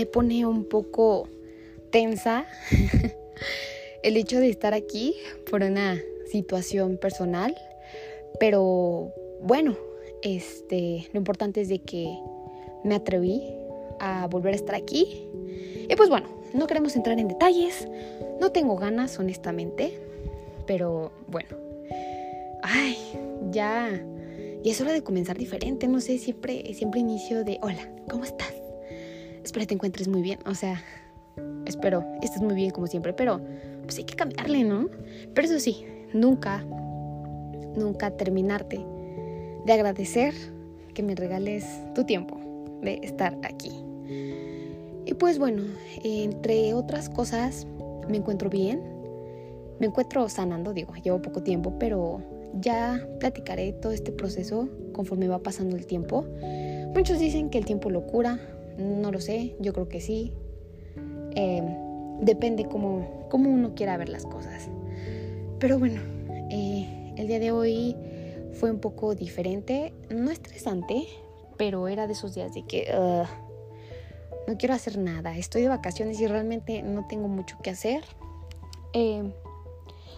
me pone un poco tensa el hecho de estar aquí por una situación personal, pero bueno, este, lo importante es de que me atreví a volver a estar aquí. Y pues bueno, no queremos entrar en detalles, no tengo ganas honestamente, pero bueno. Ay, ya y es hora de comenzar diferente, no sé, siempre siempre inicio de hola, ¿cómo estás? Espero te encuentres muy bien, o sea, espero estés muy bien como siempre, pero pues hay que cambiarle, ¿no? Pero eso sí, nunca nunca terminarte de agradecer que me regales tu tiempo de estar aquí. Y pues bueno, entre otras cosas, me encuentro bien, me encuentro sanando, digo, llevo poco tiempo, pero ya platicaré todo este proceso conforme va pasando el tiempo. Muchos dicen que el tiempo lo cura, no lo sé, yo creo que sí. Em, depende cómo, cómo, uno quiera ver las cosas. Pero bueno, eh, el día de hoy fue un poco diferente, no estresante, pero era de esos días de que no quiero hacer nada, estoy de vacaciones y realmente no tengo mucho que hacer. Em,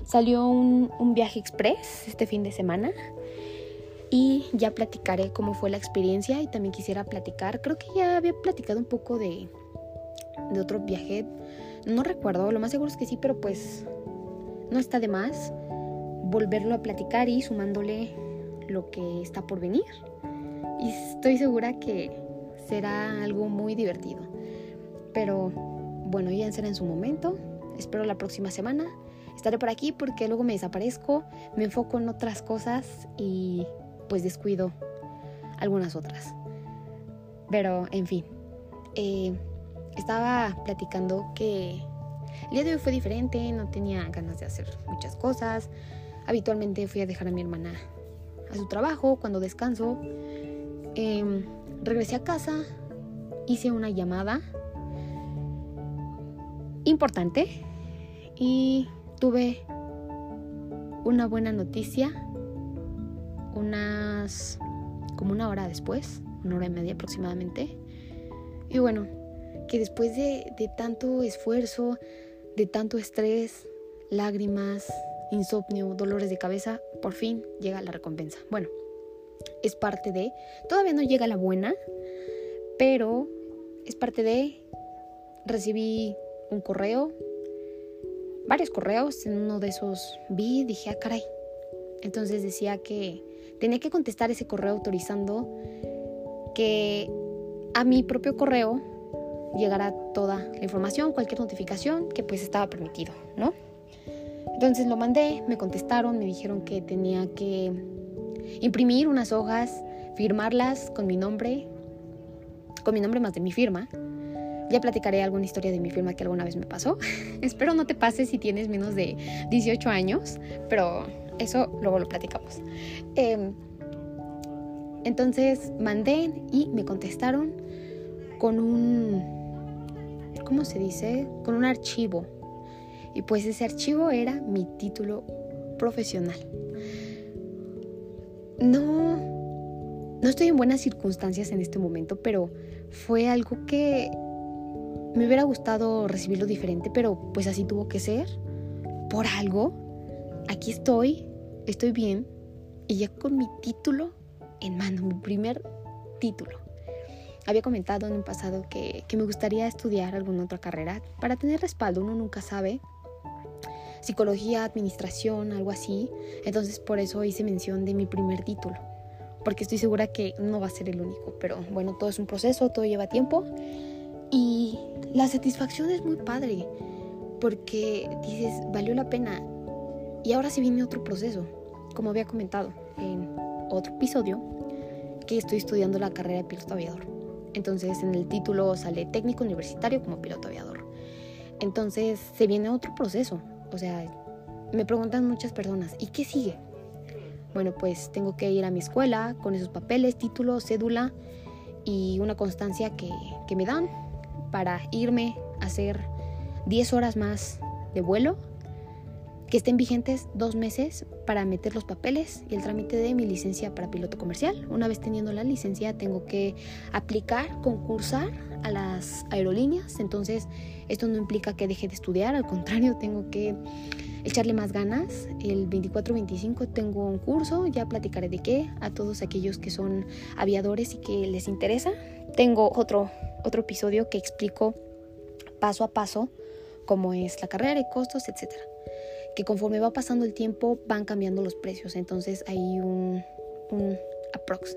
salió un, un, viaje express este fin de semana y ya platicaré cómo fue la experiencia y también quisiera platicar, creo que ya había platicado un poco de, de otro viaje, no recuerdo, lo más seguro es que sí, pero pues no está de más volverlo a platicar y sumándole lo que está por venir y estoy segura que será algo muy divertido. Pero bueno, ya será en su momento. Espero la próxima semana. Estaré por aquí porque luego me desaparezco, me enfoco en otras cosas y pues descuido algunas otras. Pero en fin, eh, estaba platicando que el día de hoy fue diferente, no tenía ganas de hacer muchas cosas. Habitualmente fui a dejar a mi hermana a su trabajo cuando descanso Em, regresé a casa, hice una llamada importante y tuve una buena noticia como una hora después, una hora y media aproximadamente. Y bueno, que después de, de tanto esfuerzo, de tanto estrés, lágrimas, insomnio, dolores de cabeza, por fin llega la recompensa. Bueno, es parte de, todavía no llega la buena, pero es parte de, recibí un correo, varios correos, en uno de esos vi, dije, ah, caray. Entonces decía que tenía que contestar ese correo autorizando que a mi propio correo llegara toda la información, cualquier notificación que pues estaba permitido, ¿no? Entonces lo mandé, me contestaron, me dijeron que tenía que imprimir unas hojas, firmarlas con mi nombre, con mi nombre más de mi firma. Ya platicaré alguna historia de mi firma que alguna vez me pasó. Espero no te pase si tienes menos de 18 años, pero eso luego lo platicamos. Em, entonces mandé y me contestaron con un, ¿cómo se dice? Con un archivo. Y pues ese archivo era mi título profesional no, no estoy en buenas circunstancias en este momento, pero fue algo que me hubiera gustado recibirlo diferente, pero pues así tuvo que ser. Por algo, aquí estoy, estoy bien y ya con mi título en mano, mi primer título. Había comentado en un pasado que, que me gustaría estudiar alguna otra carrera para tener respaldo, uno nunca sabe psicología, administración, algo así. Entonces por eso hice mención de mi primer título, porque estoy segura que no va a ser el único, pero bueno, todo es un proceso, todo lleva tiempo y la satisfacción es muy padre, porque dices, valió la pena. Y ahora sí viene otro proceso, como había comentado en otro episodio, que estoy estudiando la carrera de piloto aviador. Entonces en el título sale técnico universitario como piloto aviador. Entonces se viene otro proceso, o sea, me preguntan muchas personas, ¿y qué sigue? Bueno, pues tengo que ir a mi escuela con esos papeles, título, cédula y una constancia que, que me dan para irme a hacer 10 horas más de vuelo, que estén vigentes dos meses para meter los papeles y el trámite de mi licencia para piloto comercial. Una vez teniendo la licencia tengo que aplicar, concursar a las aerolíneas, entonces esto no implica que deje de estudiar, al contrario, tengo que echarle más ganas. El 24-25 tengo un curso, ya platicaré de qué, a todos aquellos que son aviadores y que les interesa. Tengo otro, otro episodio que explico paso a paso cómo es la carrera y costos, etcétera. Que conforme va pasando el tiempo van cambiando los precios, entonces hay un, un aprox.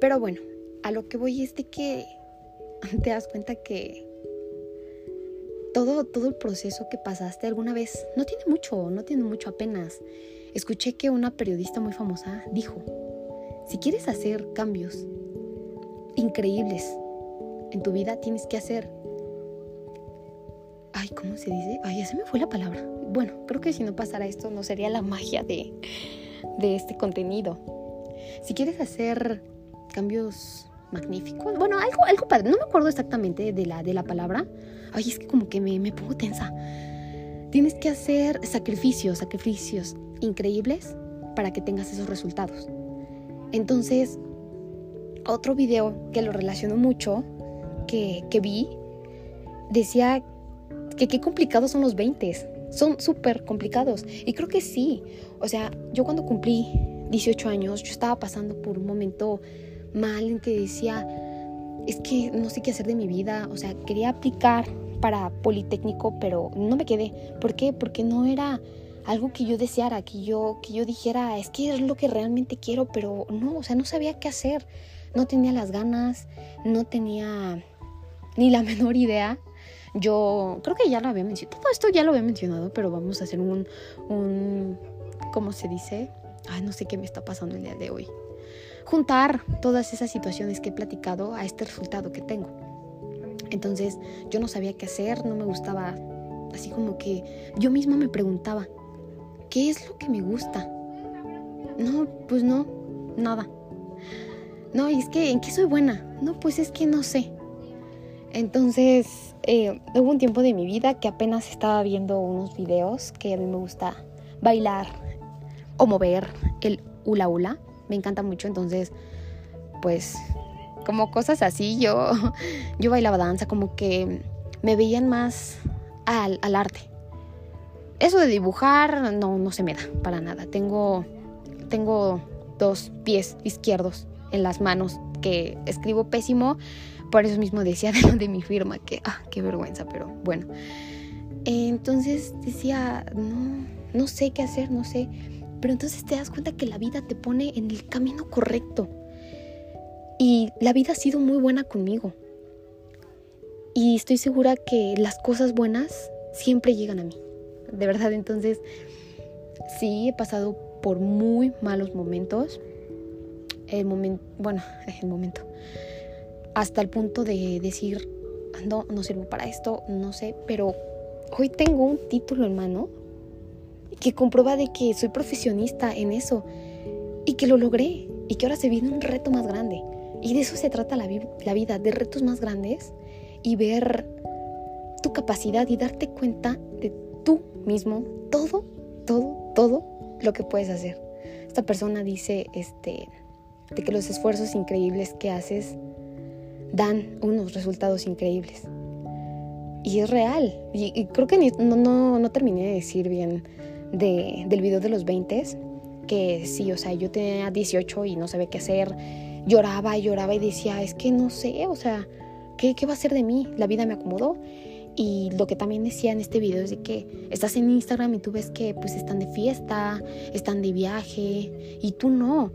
Pero bueno, a lo que voy es de que te das cuenta que todo, todo el proceso que pasaste alguna vez no tiene mucho, no tiene mucho apenas. Escuché que una periodista muy famosa dijo, si quieres hacer cambios increíbles en tu vida, tienes que hacer... Ay, ¿cómo se dice? Ay, ya se me fue la palabra. Bueno, creo que si no pasara esto no sería la magia de, de este contenido. Si quieres hacer cambios magníficos, bueno, algo, algo padre, no me acuerdo exactamente de la, de la palabra, ay, es que como que me, me pongo tensa. Tienes que hacer sacrificios, sacrificios increíbles para que tengas esos resultados. Entonces, otro video que lo relaciono mucho, que, que vi, decía que qué complicados son los 20. Son súper complicados. Y creo que sí. O sea, yo cuando cumplí 18 años, yo estaba pasando por un momento mal en que decía, es que no sé qué hacer de mi vida. O sea, quería aplicar para Politécnico, pero no me quedé. ¿Por qué? Porque no era algo que yo deseara, que yo, que yo dijera, es que es lo que realmente quiero, pero no, o sea, no sabía qué hacer. No tenía las ganas, no tenía ni la menor idea. Yo creo que ya lo había mencionado, todo esto ya lo había mencionado, pero vamos a hacer un, un ¿cómo se dice? Ay, no sé qué me está pasando el día de hoy. Juntar todas esas situaciones que he platicado a este resultado que tengo. Entonces yo no sabía qué hacer, no me gustaba, así como que yo misma me preguntaba, ¿qué es lo que me gusta? No, pues no, nada. No, y es que, ¿en qué soy buena? No, pues es que no sé. Entonces, eh, hubo un tiempo de mi vida que apenas estaba viendo unos videos que a mí me gusta bailar o mover el hula hula. Me encanta mucho, entonces, pues como cosas así. Yo, yo bailaba danza, como que me veían más al, al, arte. Eso de dibujar no, no se me da para nada. Tengo, tengo dos pies izquierdos en las manos que escribo pésimo. Por eso mismo decía de de mi firma, que, ah, qué vergüenza, pero bueno. Entonces decía, no, no sé qué hacer, no sé. Pero entonces te das cuenta que la vida te pone en el camino correcto y la vida ha sido muy buena conmigo. Y estoy segura que las cosas buenas siempre llegan a mí. De verdad, entonces sí he pasado por muy malos momentos. El momento, bueno, el momento. Hasta el punto de decir, no, no sirvo para esto, no sé, pero hoy tengo un título en mano que comprueba de que soy profesionista en eso y que lo logré y que ahora se viene un reto más grande. Y de eso se trata la, vida, de retos más grandes y ver tu capacidad y darte cuenta de tú mismo, todo, todo, todo lo que puedes hacer. Esta persona dice este, de que los esfuerzos increíbles que haces dan unos resultados increíbles. Y es real. Y, creo que no, no, no, terminé de decir bien de, del video de los 20, que sí, o sea, yo tenía 18 y no sabía qué hacer lloraba lloraba y decía, es que no sé, o sea, ¿qué, ¿qué va a ser de mí? La vida me acomodó. Y lo que también decía en este video es de que estás en Instagram y tú ves que pues están de fiesta, están de viaje y tú no.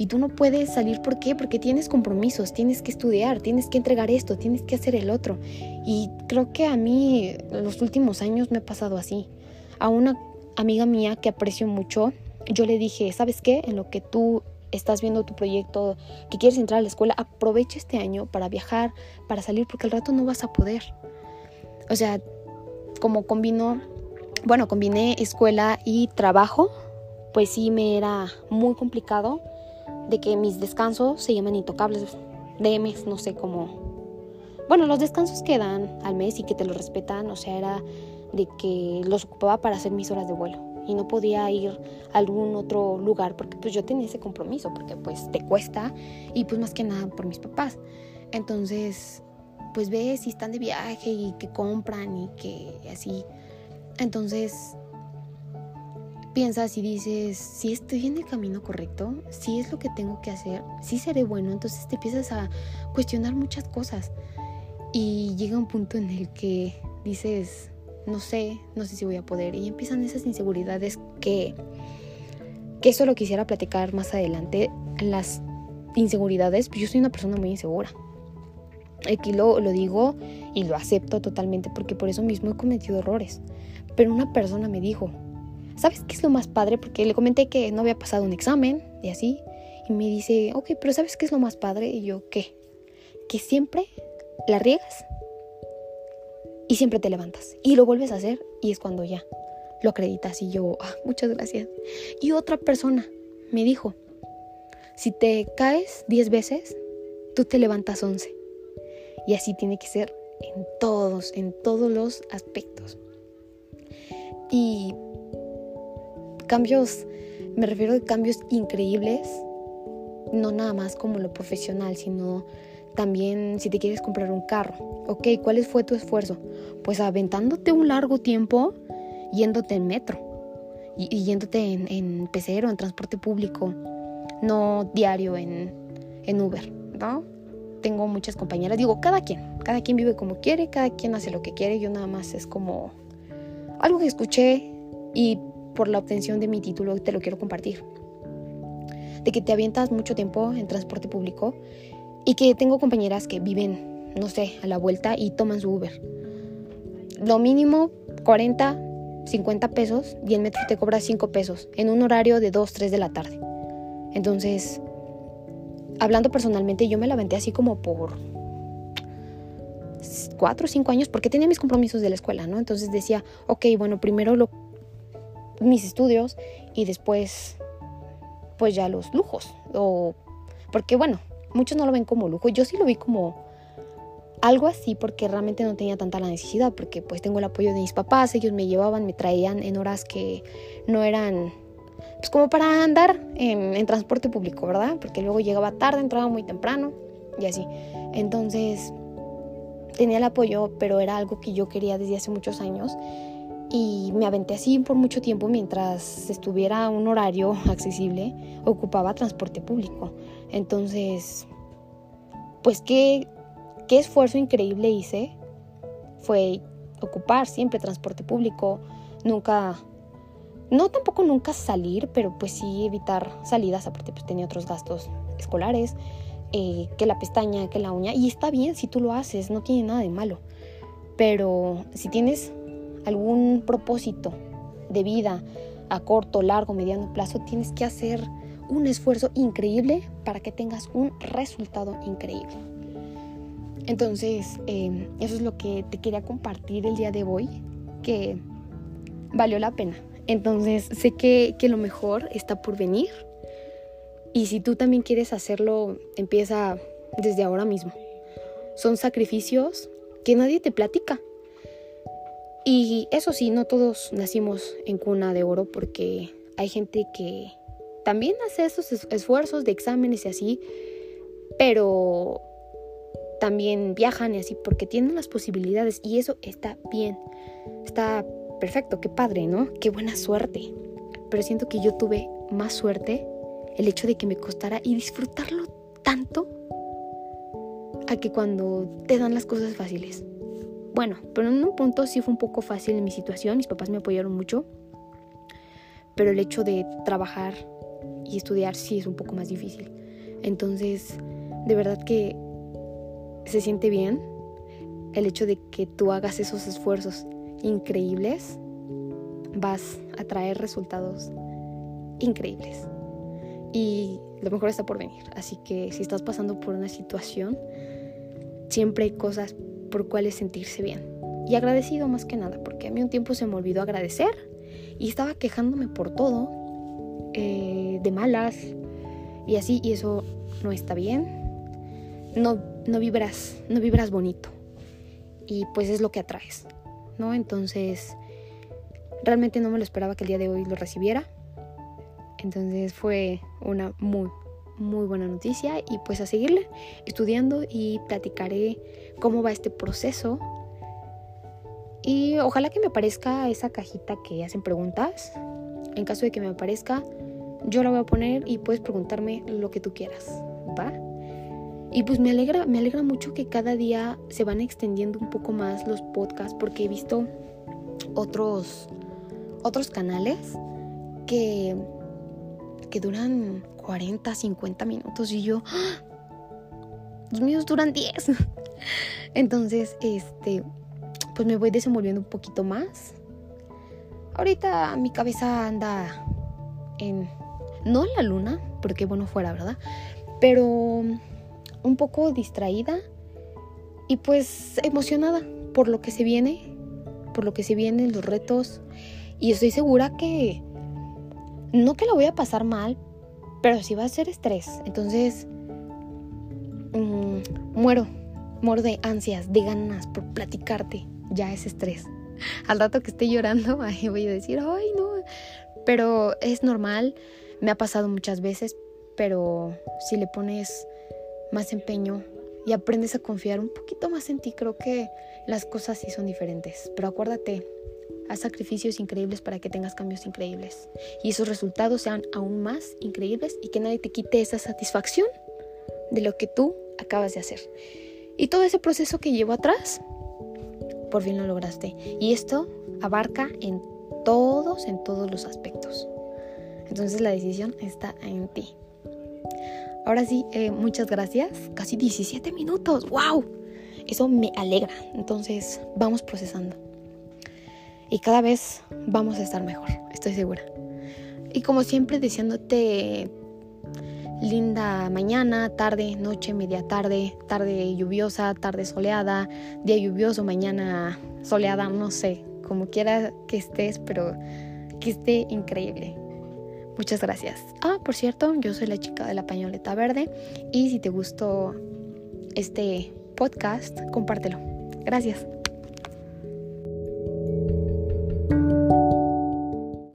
Y tú no puedes salir, ¿por qué? Porque tienes compromisos, tienes que estudiar, tienes que entregar esto, tienes que hacer el otro. Y creo que a mí los últimos años me ha pasado así. A una amiga mía que aprecio mucho, yo le dije, ¿sabes qué? En lo que tú estás viendo tu proyecto, que quieres entrar a la escuela, aprovecha este año para viajar, para salir, porque al rato no vas a poder. O sea, como combino, bueno, combiné escuela y trabajo, pues sí me era muy complicado de que mis descansos se llaman intocables, DMs, no sé cómo. Bueno, los descansos que dan al mes y que te lo respetan, o sea, era de que los ocupaba para hacer mis horas de vuelo y no podía ir a algún otro lugar porque pues yo tenía ese compromiso, porque pues te cuesta y pues más que nada por mis papás. Entonces, pues ves si están de viaje y que compran y que así. Entonces, piensas y dices, si estoy en el camino correcto, si es lo que tengo que hacer, si seré bueno, entonces te empiezas a cuestionar muchas cosas. Y llega un punto en el que dices, no sé, no sé si voy a poder. Y empiezan esas inseguridades que, que eso lo quisiera platicar más adelante. Las inseguridades, yo soy una persona muy insegura. Aquí lo, lo digo y lo acepto totalmente porque por eso mismo he cometido errores. Pero una persona me dijo, ¿sabes qué es lo más padre? Porque le comenté que no había pasado un examen y así. Y me dice, ok, pero ¿sabes qué es lo más padre? Y yo, ¿qué? Que siempre la riegas y siempre te levantas y lo vuelves a hacer y es cuando ya lo acreditas y yo, ah, muchas gracias. Y otra persona me dijo, si te caes 10 veces, tú te levantas 11. Y así tiene que ser en todos, en todos los aspectos. Y cambios, me refiero a cambios increíbles, no nada más como lo profesional, sino también si te quieres comprar un carro, ok, ¿cuál fue tu esfuerzo? Pues aventándote un largo tiempo yéndote en metro y, yéndote en, en, pecero, en transporte público, no diario en, en Uber, ¿no? Tengo muchas compañeras, digo, cada quien, cada quien vive como quiere, cada quien hace lo que quiere, yo nada más es como algo que escuché y por la obtención de mi título te lo quiero compartir. De que te avientas mucho tiempo en transporte público y que tengo compañeras que viven, no sé, a la vuelta y toman su Uber. Lo mínimo 40, 50 pesos y el metro te cobra 5 pesos en un horario de 2, 3 de la tarde. Entonces, hablando personalmente, yo me la aventé así como por 4 o 5 años porque tenía mis compromisos de la escuela, ¿no? Entonces decía, ok, bueno, primero lo, mis estudios y después, pues ya los lujos. O, porque bueno, Muchos no lo ven como lujo, yo sí lo vi como algo así porque realmente no tenía tanta la necesidad, porque pues tengo el apoyo de mis papás, ellos me llevaban, me traían en horas que no eran pues como para andar en, transporte público, ¿verdad? Porque luego llegaba tarde, entraba muy temprano y así. Entonces tenía el apoyo, pero era algo que yo quería desde hace muchos años y me aventé así por mucho tiempo mientras estuviera un horario accesible, ocupaba transporte público. Entonces, pues qué, qué esfuerzo increíble hice fue ocupar siempre transporte público, nunca, no tampoco nunca salir, pero pues sí evitar salidas, aparte pues tenía otros gastos escolares, eh, que la pestaña, que la uña, y está bien si tú lo haces, no tiene nada de malo, pero si tienes algún propósito de vida a corto, largo, mediano plazo, tienes que hacer un esfuerzo increíble para que tengas un resultado increíble. Entonces, em, eso es lo que te quería compartir el día de hoy, que valió la pena. Entonces, sé que, que lo mejor está por venir. Y si tú también quieres hacerlo, empieza desde ahora mismo. Son sacrificios que nadie te platica. Y eso sí, no todos nacimos en cuna de oro porque hay gente que también hace esos esfuerzos de exámenes y así, pero también viajan y así porque tienen las posibilidades y eso está bien, está perfecto, qué padre, ¿no? Qué buena suerte. Pero siento que yo tuve más suerte el hecho de que me costara y disfrutarlo tanto a que cuando te dan las cosas fáciles. Bueno, pero en un punto sí fue un poco fácil en mi situación, mis papás me apoyaron mucho, pero el hecho de trabajar y estudiar sí es un poco más difícil. Entonces, de verdad que se siente bien el hecho de que tú hagas esos esfuerzos increíbles, vas a traer resultados increíbles. Y lo mejor está por venir. Así que si estás pasando por una situación, siempre hay cosas por cuáles sentirse bien. Y agradecido más que nada, porque a mí un tiempo se me olvidó agradecer y estaba quejándome por todo, eh, de malas y así, y eso no está bien. No, no vibras, no vibras bonito. Y pues es lo que atraes, ¿no? Entonces, Realmente no me lo esperaba que el día de hoy lo recibiera. Entonces fue una muy, muy buena noticia y pues a seguirle estudiando y platicaré cómo va este proceso. Y ojalá que me aparezca esa cajita que hacen preguntas. En caso de que me aparezca, yo la voy a poner y puedes preguntarme lo que tú quieras, ¿va? Y pues me alegra, me alegra mucho que cada día se van extendiendo un poco más los podcasts porque he visto otros otros canales que que duran 40, 50 minutos y yo ¡ah! los míos duran 10. Entonces, este pues me voy desenvolviendo un poquito más. Ahorita mi cabeza anda en no en la luna, porque bueno fuera, ¿verdad? Pero un poco distraída y pues emocionada por lo que se viene, por lo que se vienen los retos y estoy segura que no que lo voy a pasar mal, pero sí va a ser estrés. Entonces, mm, muero, muero de ansias, de ganas por platicarte. Ya es estrés. Al rato que esté llorando, ahí voy a decir, ay, no. Pero es normal, me ha pasado muchas veces, pero si le pones más empeño y aprendes a confiar un poquito más en ti, creo que las cosas sí son diferentes. Pero acuérdate, haz sacrificios increíbles para que tengas cambios increíbles y esos resultados sean aún más increíbles y que nadie te quite esa satisfacción de lo que tú acabas de hacer. Y todo ese proceso que llevo atrás, por fin lo lograste. Y esto abarca en todos, en todos los aspectos. Entonces la decisión está en ti. Ahora sí, eh, muchas gracias. Casi 17 minutos. ¡Wow! Eso me alegra. Entonces, vamos procesando. Y cada vez vamos a estar mejor, estoy segura. Y como siempre, deseándote linda mañana, tarde, noche, media tarde, tarde lluviosa, tarde soleada, día lluvioso, mañana soleada, no sé, como quiera que estés, pero que esté increíble. Muchas gracias. Ah, por cierto, yo soy la chica de la pañoleta verde y si te gustó este podcast, compártelo. Gracias.